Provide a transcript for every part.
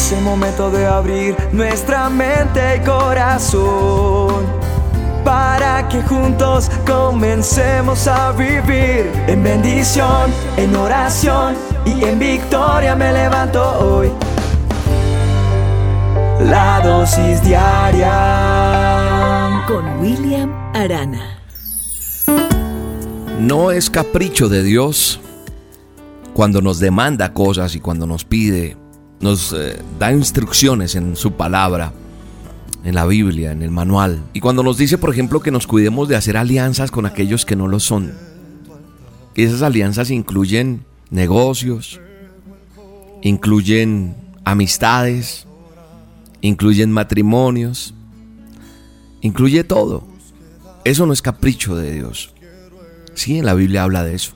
Es el momento de abrir nuestra mente y corazón para que juntos comencemos a vivir en bendición, en oración y en victoria me levanto hoy. La dosis diaria con William Arana. No es capricho de Dios cuando nos demanda cosas y cuando nos pide, nos eh, da instrucciones en su palabra, en la Biblia, en el manual. Y cuando nos dice, por ejemplo, que nos cuidemos de hacer alianzas con aquellos que no lo son. Y esas alianzas incluyen negocios, incluyen amistades, incluyen matrimonios, incluye todo. Eso no es capricho de Dios. Sí, en la Biblia habla de eso.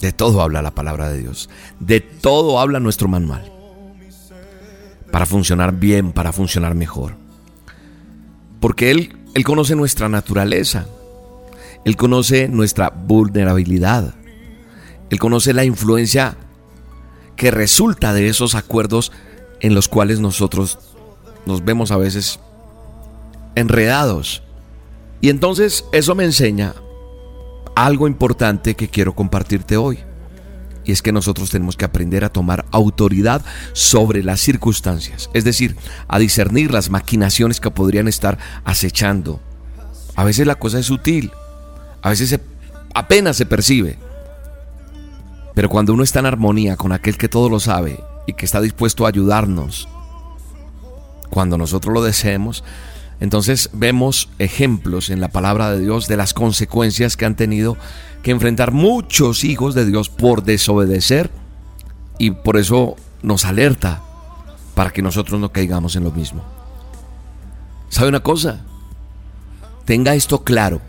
De todo habla la palabra de Dios. De todo habla nuestro manual. Para funcionar bien, para funcionar mejor. Porque Él, Él conoce nuestra naturaleza. Él conoce nuestra vulnerabilidad. Él conoce la influencia que resulta de esos acuerdos en los cuales nosotros nos vemos a veces enredados. Y entonces eso me enseña algo importante que quiero compartirte hoy. Y es que nosotros tenemos que aprender a tomar autoridad sobre las circunstancias, es decir, a discernir las maquinaciones que podrían estar acechando. A veces la cosa es sutil, a veces apenas se percibe. Pero cuando uno está en armonía con aquel que todo lo sabe y que está dispuesto a ayudarnos, cuando nosotros lo deseemos, entonces vemos ejemplos en la palabra de Dios de las consecuencias que han tenido que enfrentar muchos hijos de Dios por desobedecer y por eso nos alerta para que nosotros no caigamos en lo mismo. ¿Sabe una cosa? Tenga esto claro.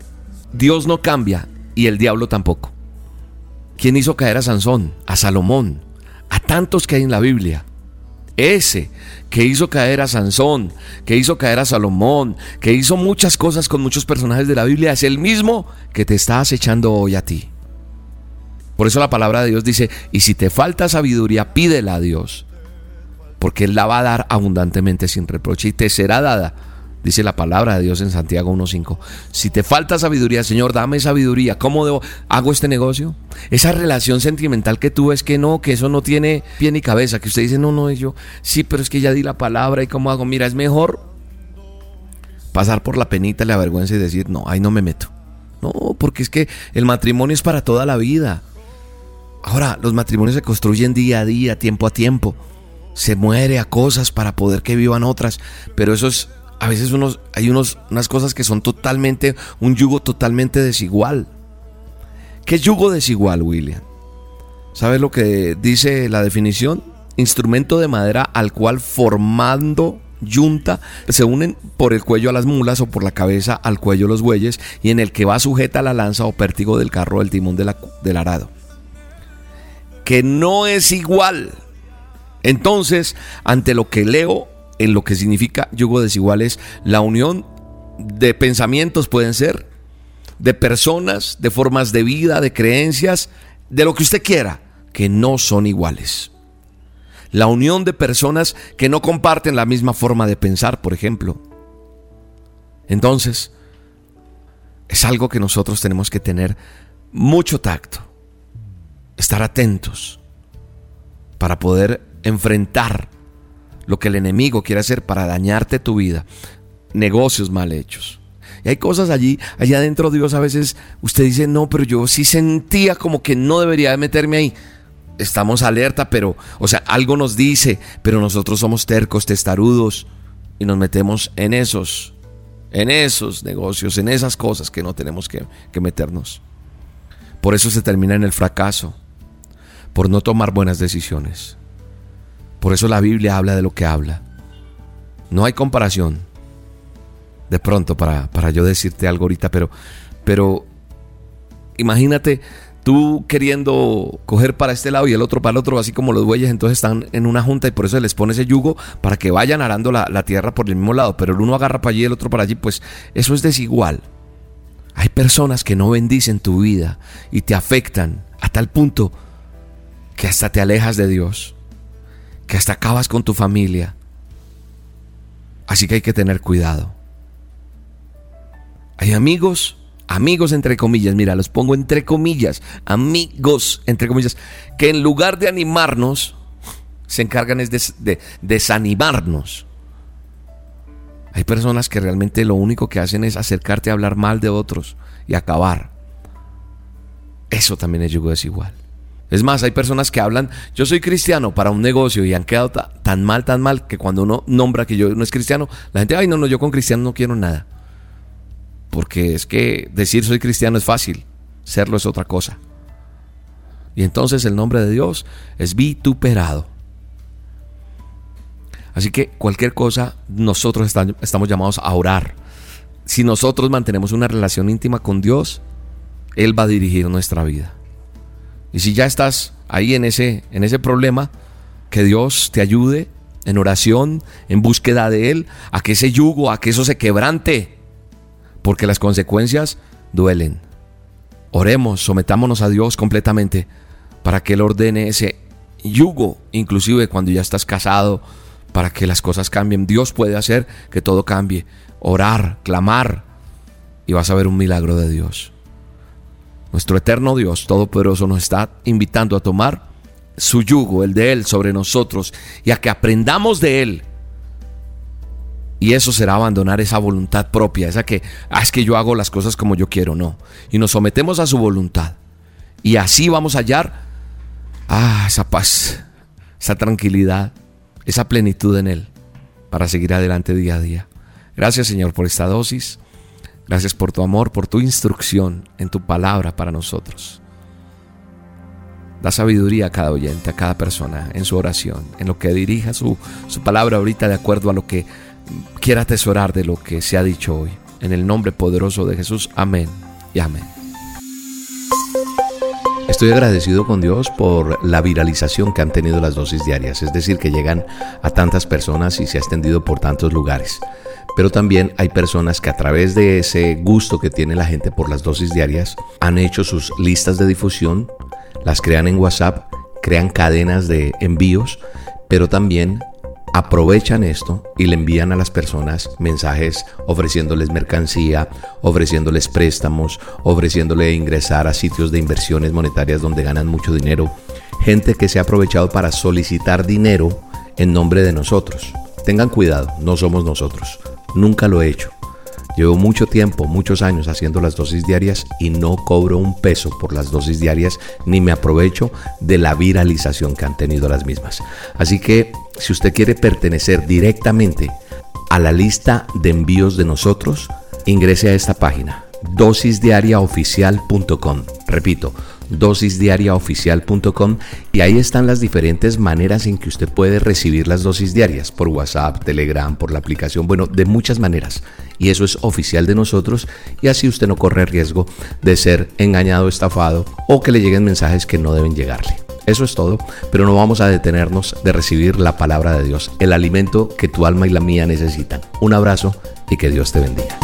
Dios no cambia y el diablo tampoco. ¿Quién hizo caer a Sansón, a Salomón, a tantos que hay en la Biblia? Ese que hizo caer a Sansón, que hizo caer a Salomón, que hizo muchas cosas con muchos personajes de la Biblia, es el mismo que te está acechando hoy a ti. Por eso la palabra de Dios dice, y si te falta sabiduría, pídela a Dios, porque Él la va a dar abundantemente sin reproche y te será dada Dice la palabra de Dios en Santiago 1.5. Si te falta sabiduría, Señor, dame sabiduría. ¿Cómo debo, hago este negocio? Esa relación sentimental que tú es que no, que eso no tiene pie ni cabeza. Que usted dice, no, no, yo, sí, pero es que ya di la palabra y cómo hago. Mira, es mejor pasar por la penita, la vergüenza y decir, no, ahí no me meto. No, porque es que el matrimonio es para toda la vida. Ahora, los matrimonios se construyen día a día, tiempo a tiempo. Se muere a cosas para poder que vivan otras. Pero eso es a veces unos, hay unos, unas cosas que son totalmente, un yugo totalmente desigual. ¿Qué yugo desigual, William? ¿Sabes lo que dice la definición? Instrumento de madera al cual formando yunta se unen por el cuello a las mulas o por la cabeza al cuello los bueyes y en el que va sujeta la lanza o pértigo del carro del timón del arado. Que no es igual. Entonces, ante lo que leo en lo que significa yugo desigual es la unión de pensamientos pueden ser, de personas, de formas de vida, de creencias, de lo que usted quiera, que no son iguales. La unión de personas que no comparten la misma forma de pensar, por ejemplo. Entonces, es algo que nosotros tenemos que tener mucho tacto, estar atentos para poder enfrentar lo que el enemigo quiere hacer para dañarte tu vida. Negocios mal hechos. Y hay cosas allí, allá adentro Dios a veces, usted dice, no, pero yo sí sentía como que no debería de meterme ahí. Estamos alerta, pero, o sea, algo nos dice, pero nosotros somos tercos, testarudos, y nos metemos en esos, en esos negocios, en esas cosas que no tenemos que, que meternos. Por eso se termina en el fracaso, por no tomar buenas decisiones. Por eso la Biblia habla de lo que habla. No hay comparación. De pronto, para, para yo decirte algo ahorita, pero, pero imagínate tú queriendo coger para este lado y el otro para el otro, así como los bueyes, entonces están en una junta y por eso les pone ese yugo para que vayan arando la, la, tierra por el mismo lado, pero el uno agarra para allí y el otro para allí, pues eso es desigual. Hay personas que no bendicen tu vida y te afectan a tal punto que hasta te alejas de Dios que hasta acabas con tu familia. Así que hay que tener cuidado. Hay amigos, amigos entre comillas, mira, los pongo entre comillas, amigos entre comillas, que en lugar de animarnos, se encargan es de, desanimarnos. Hay personas que realmente lo único que hacen es acercarte a hablar mal de otros y acabar. Eso también es yugo desigual. Es más, hay personas que hablan, yo soy cristiano para un negocio y han quedado tan mal, tan mal, que cuando uno nombra que yo no es cristiano, la gente, ay, no, no, yo con cristiano no quiero nada. Porque es que decir soy cristiano es fácil, serlo es otra cosa. Y entonces el nombre de Dios es vituperado. Así que cualquier cosa, nosotros estamos llamados a orar. Si nosotros mantenemos una relación íntima con Dios, Él va a dirigir nuestra vida. Y si ya estás ahí en ese, en ese problema, que Dios te ayude en oración, en búsqueda de Él, a que ese yugo, a que eso se quebrante, porque las consecuencias duelen. Oremos, sometámonos a Dios completamente para que Él ordene ese yugo, inclusive cuando ya estás casado, para que las cosas cambien. Dios puede hacer que todo cambie. Orar, clamar, y vas a ver un milagro de Dios. Nuestro eterno Dios Todopoderoso nos está invitando a tomar su yugo, el de Él, sobre nosotros y a que aprendamos de Él. Y eso será abandonar esa voluntad propia, esa que, ah, es que yo hago las cosas como yo quiero, no. Y nos sometemos a su voluntad. Y así vamos a hallar, ah, esa paz, esa tranquilidad, esa plenitud en Él para seguir adelante día a día. Gracias Señor por esta dosis. Gracias por tu amor, por tu instrucción en tu palabra para nosotros. Da sabiduría a cada oyente, a cada persona en su oración, en lo que dirija su, su palabra ahorita de acuerdo a lo que quiera atesorar de lo que se ha dicho hoy. En el nombre poderoso de Jesús, amén y amén. Estoy agradecido con Dios por la viralización que han tenido las dosis diarias, es decir, que llegan a tantas personas y se ha extendido por tantos lugares. Pero también hay personas que a través de ese gusto que tiene la gente por las dosis diarias han hecho sus listas de difusión, las crean en WhatsApp, crean cadenas de envíos, pero también aprovechan esto y le envían a las personas mensajes ofreciéndoles mercancía, ofreciéndoles préstamos, ofreciéndole ingresar a sitios de inversiones monetarias donde ganan mucho dinero. Gente que se ha aprovechado para solicitar dinero en nombre de nosotros. Tengan cuidado, no somos nosotros. Nunca lo he hecho. Llevo mucho tiempo, muchos años haciendo las dosis diarias y no cobro un peso por las dosis diarias ni me aprovecho de la viralización que han tenido las mismas. Así que si usted quiere pertenecer directamente a la lista de envíos de nosotros, ingrese a esta página dosisdiariaoficial.com. Repito, dosisdiariaoficial.com y ahí están las diferentes maneras en que usted puede recibir las dosis diarias por WhatsApp, Telegram, por la aplicación, bueno, de muchas maneras. Y eso es oficial de nosotros y así usted no corre riesgo de ser engañado, estafado o que le lleguen mensajes que no deben llegarle. Eso es todo, pero no vamos a detenernos de recibir la palabra de Dios, el alimento que tu alma y la mía necesitan. Un abrazo y que Dios te bendiga.